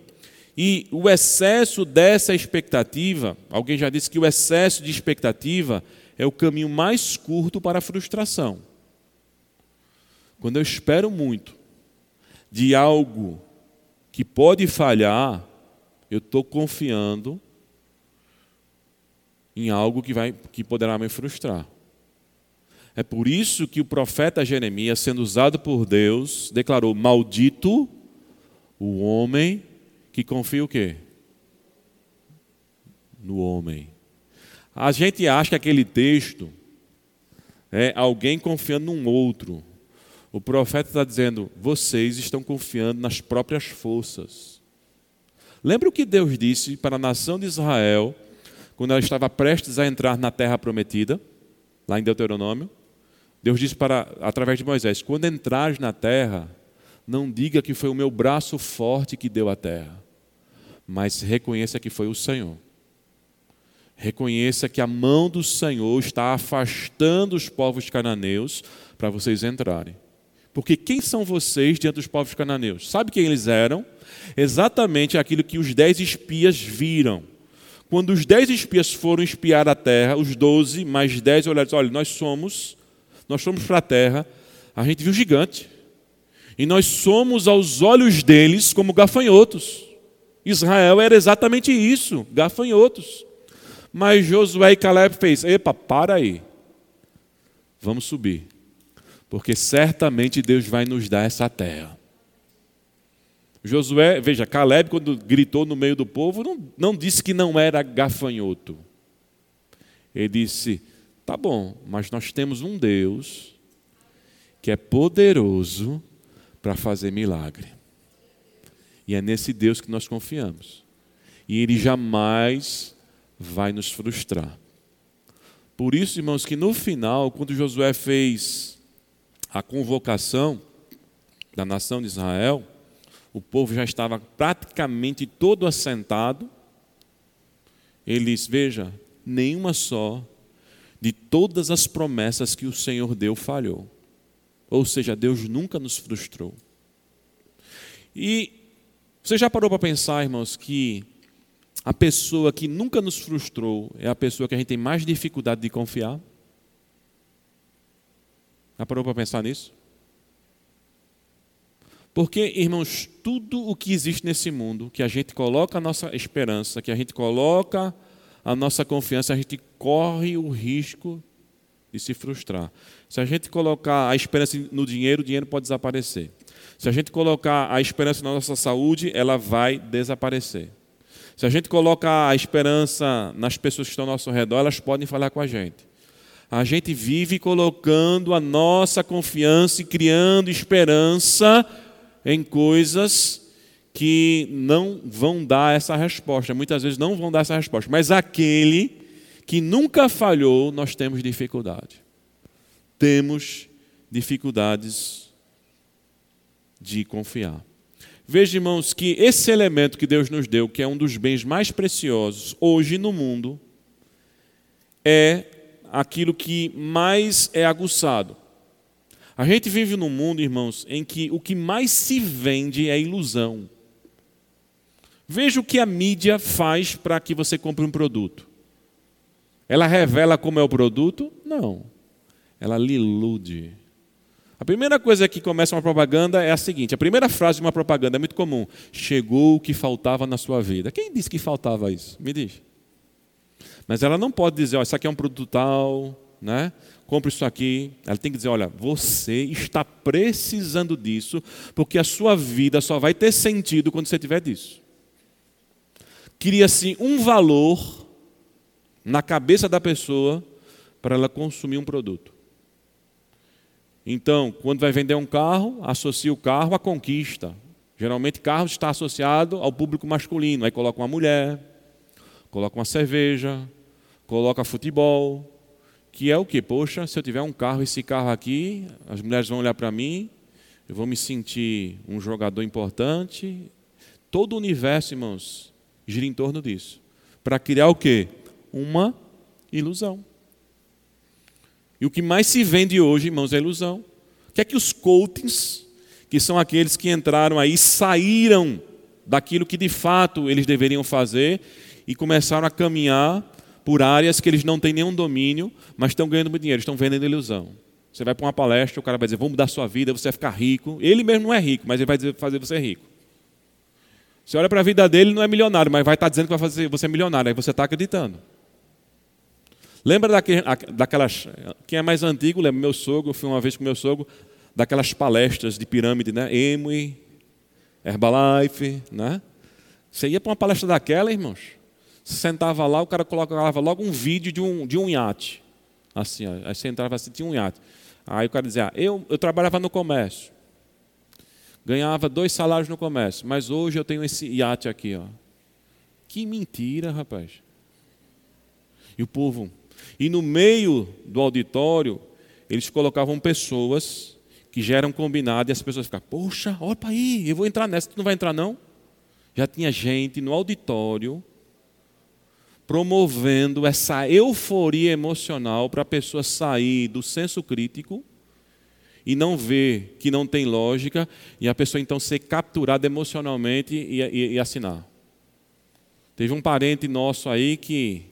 Speaker 1: E o excesso dessa expectativa, alguém já disse que o excesso de expectativa é o caminho mais curto para a frustração. Quando eu espero muito de algo que pode falhar, eu estou confiando em algo que, vai, que poderá me frustrar. É por isso que o profeta Jeremias, sendo usado por Deus, declarou: Maldito o homem que confia o quê? No homem. A gente acha que aquele texto é alguém confiando num outro. O profeta está dizendo: vocês estão confiando nas próprias forças. Lembra o que Deus disse para a nação de Israel quando ela estava prestes a entrar na terra prometida, lá em Deuteronômio? Deus disse para através de Moisés: "Quando entrares na terra, não diga que foi o meu braço forte que deu a terra, mas reconheça que foi o Senhor. Reconheça que a mão do Senhor está afastando os povos cananeus para vocês entrarem. Porque quem são vocês diante dos povos cananeus? Sabe quem eles eram? exatamente aquilo que os dez espias viram. Quando os dez espias foram espiar a terra, os doze mais dez olharam e olha, nós somos, nós somos para a terra, a gente viu gigante. E nós somos aos olhos deles como gafanhotos. Israel era exatamente isso, gafanhotos. Mas Josué e Caleb fez, epa, para aí. Vamos subir. Porque certamente Deus vai nos dar essa terra. Josué, veja, Caleb, quando gritou no meio do povo, não, não disse que não era gafanhoto. Ele disse: tá bom, mas nós temos um Deus que é poderoso para fazer milagre. E é nesse Deus que nós confiamos. E Ele jamais vai nos frustrar. Por isso, irmãos, que no final, quando Josué fez a convocação da nação de Israel, o povo já estava praticamente todo assentado. Ele diz: Veja, nenhuma só de todas as promessas que o Senhor deu falhou. Ou seja, Deus nunca nos frustrou. E você já parou para pensar, irmãos, que a pessoa que nunca nos frustrou é a pessoa que a gente tem mais dificuldade de confiar? Já parou para pensar nisso? Porque, irmãos, tudo o que existe nesse mundo, que a gente coloca a nossa esperança, que a gente coloca a nossa confiança, a gente corre o risco de se frustrar. Se a gente colocar a esperança no dinheiro, o dinheiro pode desaparecer. Se a gente colocar a esperança na nossa saúde, ela vai desaparecer. Se a gente colocar a esperança nas pessoas que estão ao nosso redor, elas podem falar com a gente. A gente vive colocando a nossa confiança e criando esperança em coisas que não vão dar essa resposta. Muitas vezes não vão dar essa resposta. Mas aquele que nunca falhou, nós temos dificuldade. Temos dificuldades de confiar. Veja, irmãos, que esse elemento que Deus nos deu, que é um dos bens mais preciosos hoje no mundo, é aquilo que mais é aguçado. A gente vive num mundo, irmãos, em que o que mais se vende é ilusão. Veja o que a mídia faz para que você compre um produto. Ela revela como é o produto? Não. Ela lhe ilude. A primeira coisa que começa uma propaganda é a seguinte: a primeira frase de uma propaganda é muito comum. Chegou o que faltava na sua vida. Quem disse que faltava isso? Me diz. Mas ela não pode dizer, ó, isso aqui é um produto tal, né? Compre isso aqui. Ela tem que dizer, olha, você está precisando disso, porque a sua vida só vai ter sentido quando você tiver disso. Cria-se um valor na cabeça da pessoa para ela consumir um produto. Então, quando vai vender um carro, associa o carro à conquista. Geralmente, carro está associado ao público masculino. Aí coloca uma mulher, coloca uma cerveja, coloca futebol, que é o que? Poxa, se eu tiver um carro, esse carro aqui, as mulheres vão olhar para mim, eu vou me sentir um jogador importante. Todo o universo, irmãos, gira em torno disso. Para criar o quê? Uma ilusão. E o que mais se vende hoje, irmãos, é ilusão. O que é que os coachings, que são aqueles que entraram aí, saíram daquilo que de fato eles deveriam fazer e começaram a caminhar por áreas que eles não têm nenhum domínio, mas estão ganhando muito dinheiro, estão vendendo ilusão. Você vai para uma palestra, o cara vai dizer, vamos mudar sua vida, você vai ficar rico. Ele mesmo não é rico, mas ele vai fazer você rico. Você olha para a vida dele, não é milionário, mas vai estar tá dizendo que vai fazer você milionário, aí você está acreditando. Lembra daquelas. Quem é mais antigo, lembra meu sogro, eu fui uma vez com meu sogro, daquelas palestras de pirâmide, né? Emui, Herbalife, né? Você ia para uma palestra daquela, irmãos. Você sentava lá, o cara colocava logo um vídeo de um, de um iate. Assim, ó, aí você entrava assim, tinha um iate. Aí o cara dizia, ah, eu, eu trabalhava no comércio. Ganhava dois salários no comércio, mas hoje eu tenho esse iate aqui, ó. Que mentira, rapaz. E o povo, e no meio do auditório, eles colocavam pessoas que já eram combinadas e as pessoas ficavam, poxa, olha para aí, eu vou entrar nessa, tu não vai entrar não? Já tinha gente no auditório promovendo essa euforia emocional para a pessoa sair do senso crítico e não ver que não tem lógica e a pessoa então ser capturada emocionalmente e, e, e assinar. Teve um parente nosso aí que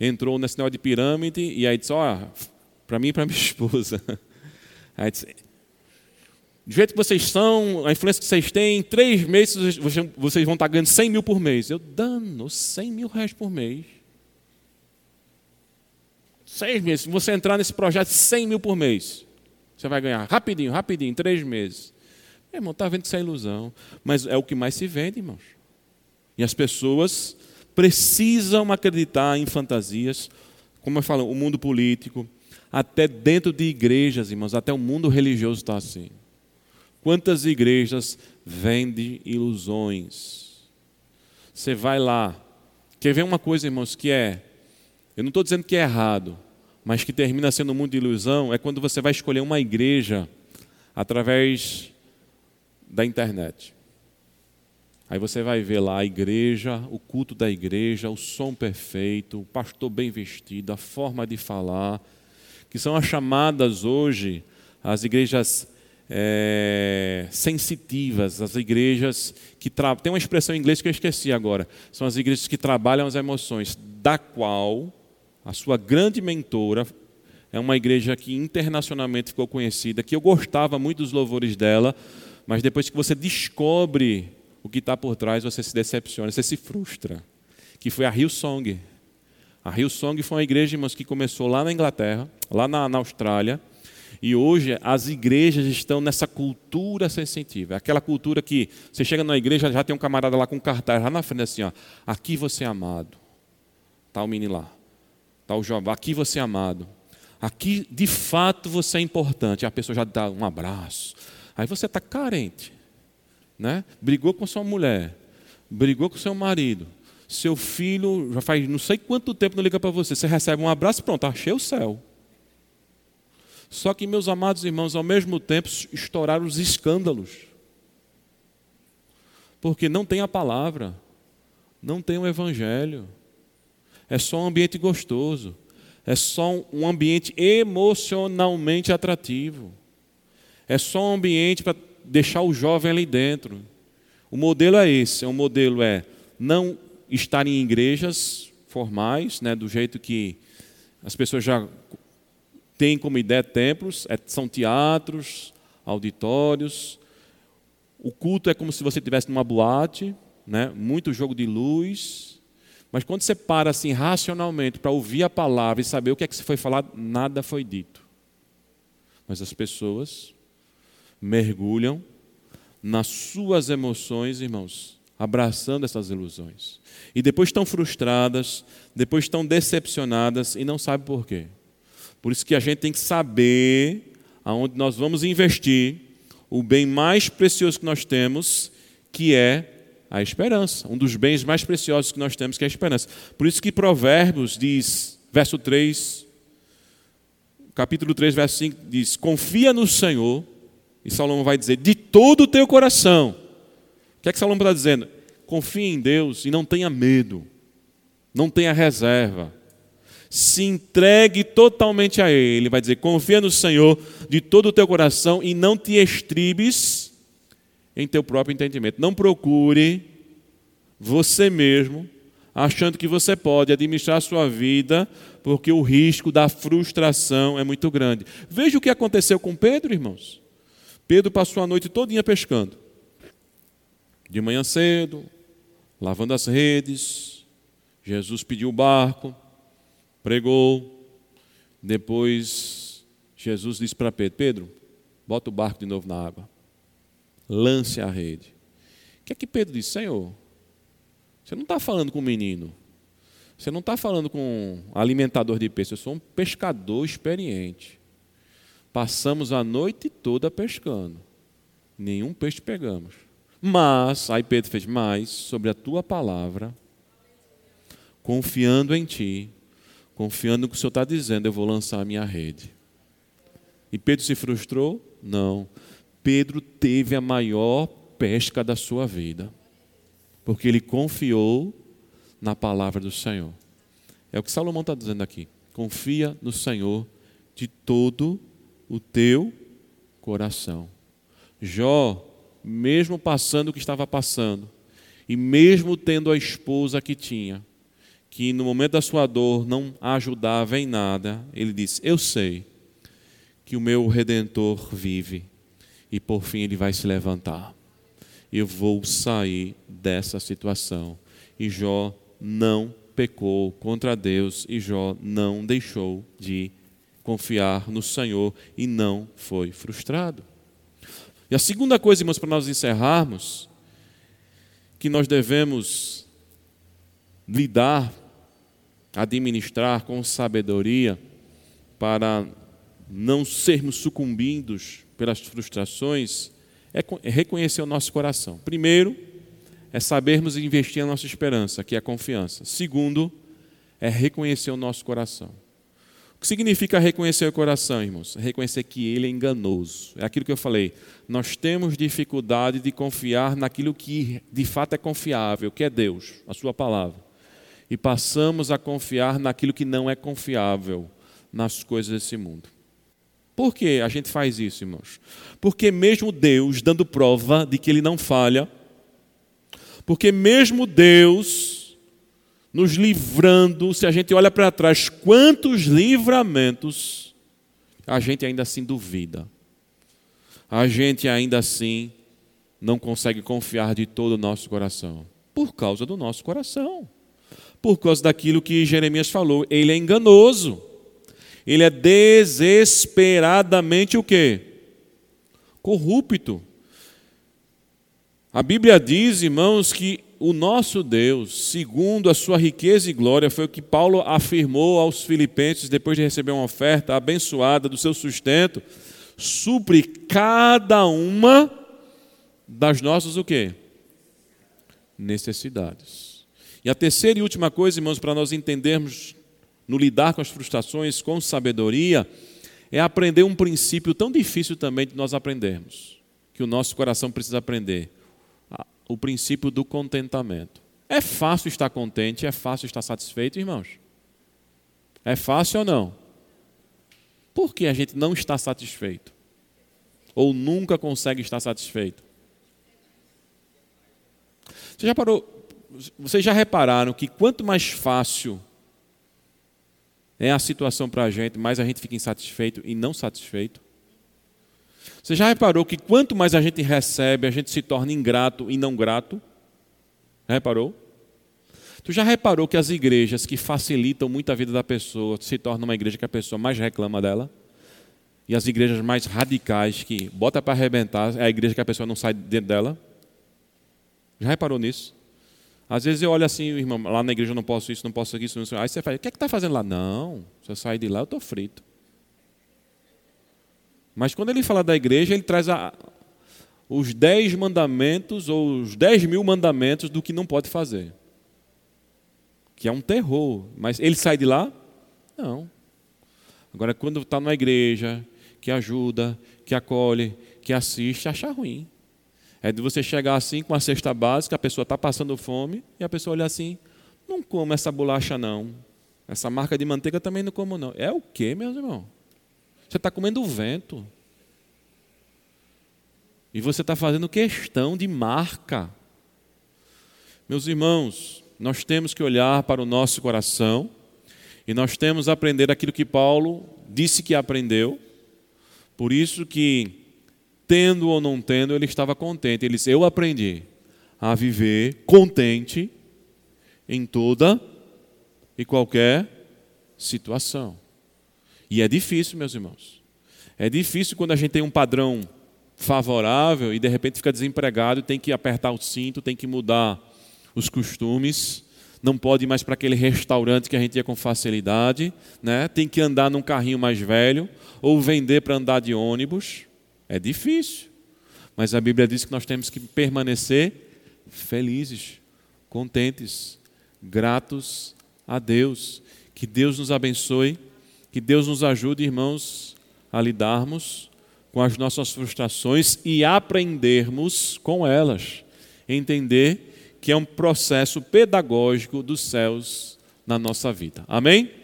Speaker 1: entrou nesse negócio de pirâmide e aí disse, ó, oh, para mim e para minha esposa. Aí disse, do jeito que vocês são, a influência que vocês têm, em três meses vocês vão estar ganhando 100 mil por mês. Eu, dano, 100 mil reais por mês. Seis meses. Se você entrar nesse projeto, 100 mil por mês. Você vai ganhar rapidinho, rapidinho, em três meses. Meu irmão, está vendo que isso é ilusão. Mas é o que mais se vende, irmãos. E as pessoas precisam acreditar em fantasias, como eu falo, o mundo político, até dentro de igrejas, irmãos, até o mundo religioso está assim. Quantas igrejas vendem ilusões? Você vai lá. Quer ver uma coisa, irmãos, que é. Eu não estou dizendo que é errado, mas que termina sendo um mundo de ilusão, é quando você vai escolher uma igreja através da internet. Aí você vai ver lá a igreja, o culto da igreja, o som perfeito, o pastor bem vestido, a forma de falar, que são as chamadas hoje as igrejas é, sensitivas, as igrejas que tra... tem uma expressão em inglês que eu esqueci agora, são as igrejas que trabalham as emoções, da qual a sua grande mentora é uma igreja que internacionalmente ficou conhecida, que eu gostava muito dos louvores dela, mas depois que você descobre o que está por trás, você se decepciona, você se frustra. Que foi a Hillsong. A Hillsong foi uma igreja, irmãos, que começou lá na Inglaterra, lá na, na Austrália, e hoje as igrejas estão nessa cultura sensitiva. Aquela cultura que você chega na igreja, já tem um camarada lá com um cartaz lá na frente assim, ó, aqui você é amado. Tá o menino lá. Tá o jovem, aqui você é amado. Aqui, de fato, você é importante. A pessoa já dá um abraço. Aí você está carente. Né? Brigou com sua mulher. Brigou com seu marido. Seu filho já faz não sei quanto tempo não liga para você. Você recebe um abraço, pronto, achei o céu. Só que, meus amados irmãos, ao mesmo tempo estouraram os escândalos. Porque não tem a palavra, não tem o evangelho. É só um ambiente gostoso, é só um ambiente emocionalmente atrativo. É só um ambiente para deixar o jovem ali dentro. O modelo é esse, o é modelo é não estar em igrejas formais, né, do jeito que as pessoas já tem como ideia templos, é, são teatros, auditórios. O culto é como se você estivesse numa boate, né? muito jogo de luz. Mas quando você para assim racionalmente para ouvir a palavra e saber o que é que se foi falado, nada foi dito. Mas as pessoas mergulham nas suas emoções, irmãos, abraçando essas ilusões. E depois estão frustradas, depois estão decepcionadas e não sabem por quê. Por isso que a gente tem que saber aonde nós vamos investir o bem mais precioso que nós temos, que é a esperança. Um dos bens mais preciosos que nós temos, que é a esperança. Por isso que Provérbios diz, verso 3, capítulo 3, verso 5, diz: Confia no Senhor, e Salomão vai dizer, de todo o teu coração. O que é que Salomão está dizendo? Confie em Deus e não tenha medo, não tenha reserva se entregue totalmente a Ele. Ele vai dizer: confia no Senhor de todo o teu coração e não te estribes em teu próprio entendimento. Não procure você mesmo, achando que você pode administrar a sua vida, porque o risco da frustração é muito grande. Veja o que aconteceu com Pedro, irmãos. Pedro passou a noite todinha pescando. De manhã cedo, lavando as redes. Jesus pediu o barco pregou. Depois Jesus disse para Pedro: Pedro, bota o barco de novo na água, lance a rede. O que é que Pedro disse? Senhor, você não está falando com um menino, você não está falando com um alimentador de peixe, eu sou um pescador experiente. Passamos a noite toda pescando, nenhum peixe pegamos. Mas, aí Pedro fez, mais sobre a tua palavra, confiando em ti, confiando no que o Senhor está dizendo, eu vou lançar a minha rede. E Pedro se frustrou? Não. Pedro teve a maior pesca da sua vida, porque ele confiou na palavra do Senhor. É o que Salomão está dizendo aqui. Confia no Senhor de todo o teu coração. Jó, mesmo passando o que estava passando, e mesmo tendo a esposa que tinha, que no momento da sua dor não ajudava em nada, ele disse: Eu sei que o meu redentor vive e por fim ele vai se levantar. Eu vou sair dessa situação. E Jó não pecou contra Deus e Jó não deixou de confiar no Senhor e não foi frustrado. E a segunda coisa, irmãos, para nós encerrarmos, que nós devemos lidar administrar com sabedoria para não sermos sucumbidos pelas frustrações, é, é reconhecer o nosso coração. Primeiro, é sabermos investir a nossa esperança, que é a confiança. Segundo, é reconhecer o nosso coração. O que significa reconhecer o coração, irmãos? Reconhecer que ele é enganoso. É aquilo que eu falei. Nós temos dificuldade de confiar naquilo que de fato é confiável, que é Deus, a Sua palavra e passamos a confiar naquilo que não é confiável, nas coisas desse mundo. Por que a gente faz isso, irmãos? Porque mesmo Deus dando prova de que ele não falha, porque mesmo Deus nos livrando, se a gente olha para trás, quantos livramentos, a gente ainda assim duvida. A gente ainda assim não consegue confiar de todo o nosso coração. Por causa do nosso coração. Por causa daquilo que Jeremias falou. Ele é enganoso. Ele é desesperadamente o quê? Corrupto. A Bíblia diz, irmãos, que o nosso Deus, segundo a sua riqueza e glória, foi o que Paulo afirmou aos filipenses depois de receber uma oferta abençoada do seu sustento, supre cada uma das nossas o quê? Necessidades. E a terceira e última coisa, irmãos, para nós entendermos no lidar com as frustrações com sabedoria, é aprender um princípio tão difícil também de nós aprendermos, que o nosso coração precisa aprender: o princípio do contentamento. É fácil estar contente, é fácil estar satisfeito, irmãos? É fácil ou não? Por que a gente não está satisfeito? Ou nunca consegue estar satisfeito? Você já parou? Vocês já repararam que quanto mais fácil é a situação para a gente, mais a gente fica insatisfeito e não satisfeito. Você já reparou que quanto mais a gente recebe, a gente se torna ingrato e não grato? Já reparou? Tu já reparou que as igrejas que facilitam muito a vida da pessoa se tornam uma igreja que a pessoa mais reclama dela? E as igrejas mais radicais que bota para arrebentar é a igreja que a pessoa não sai dentro dela? Já reparou nisso? Às vezes eu olho assim, irmão, lá na igreja eu não posso isso, não posso isso, não sei. Aí você fala, o que é que está fazendo lá? Não, se eu sair de lá eu estou frito. Mas quando ele fala da igreja, ele traz a, os dez mandamentos ou os dez mil mandamentos do que não pode fazer. Que é um terror. Mas ele sai de lá? Não. Agora, quando está numa igreja que ajuda, que acolhe, que assiste, acha ruim. É de você chegar assim com a cesta básica, a pessoa está passando fome, e a pessoa olha assim, não como essa bolacha não. Essa marca de manteiga também não como não. É o quê, meus irmãos? Você está comendo o vento. E você está fazendo questão de marca. Meus irmãos, nós temos que olhar para o nosso coração e nós temos que aprender aquilo que Paulo disse que aprendeu. Por isso que tendo ou não tendo, ele estava contente. Ele disse: Eu aprendi a viver contente em toda e qualquer situação. E é difícil, meus irmãos. É difícil quando a gente tem um padrão favorável e de repente fica desempregado, tem que apertar o cinto, tem que mudar os costumes, não pode ir mais para aquele restaurante que a gente ia com facilidade, né? tem que andar num carrinho mais velho ou vender para andar de ônibus. É difícil, mas a Bíblia diz que nós temos que permanecer felizes, contentes, gratos a Deus. Que Deus nos abençoe, que Deus nos ajude, irmãos, a lidarmos com as nossas frustrações e aprendermos com elas. Entender que é um processo pedagógico dos céus na nossa vida. Amém?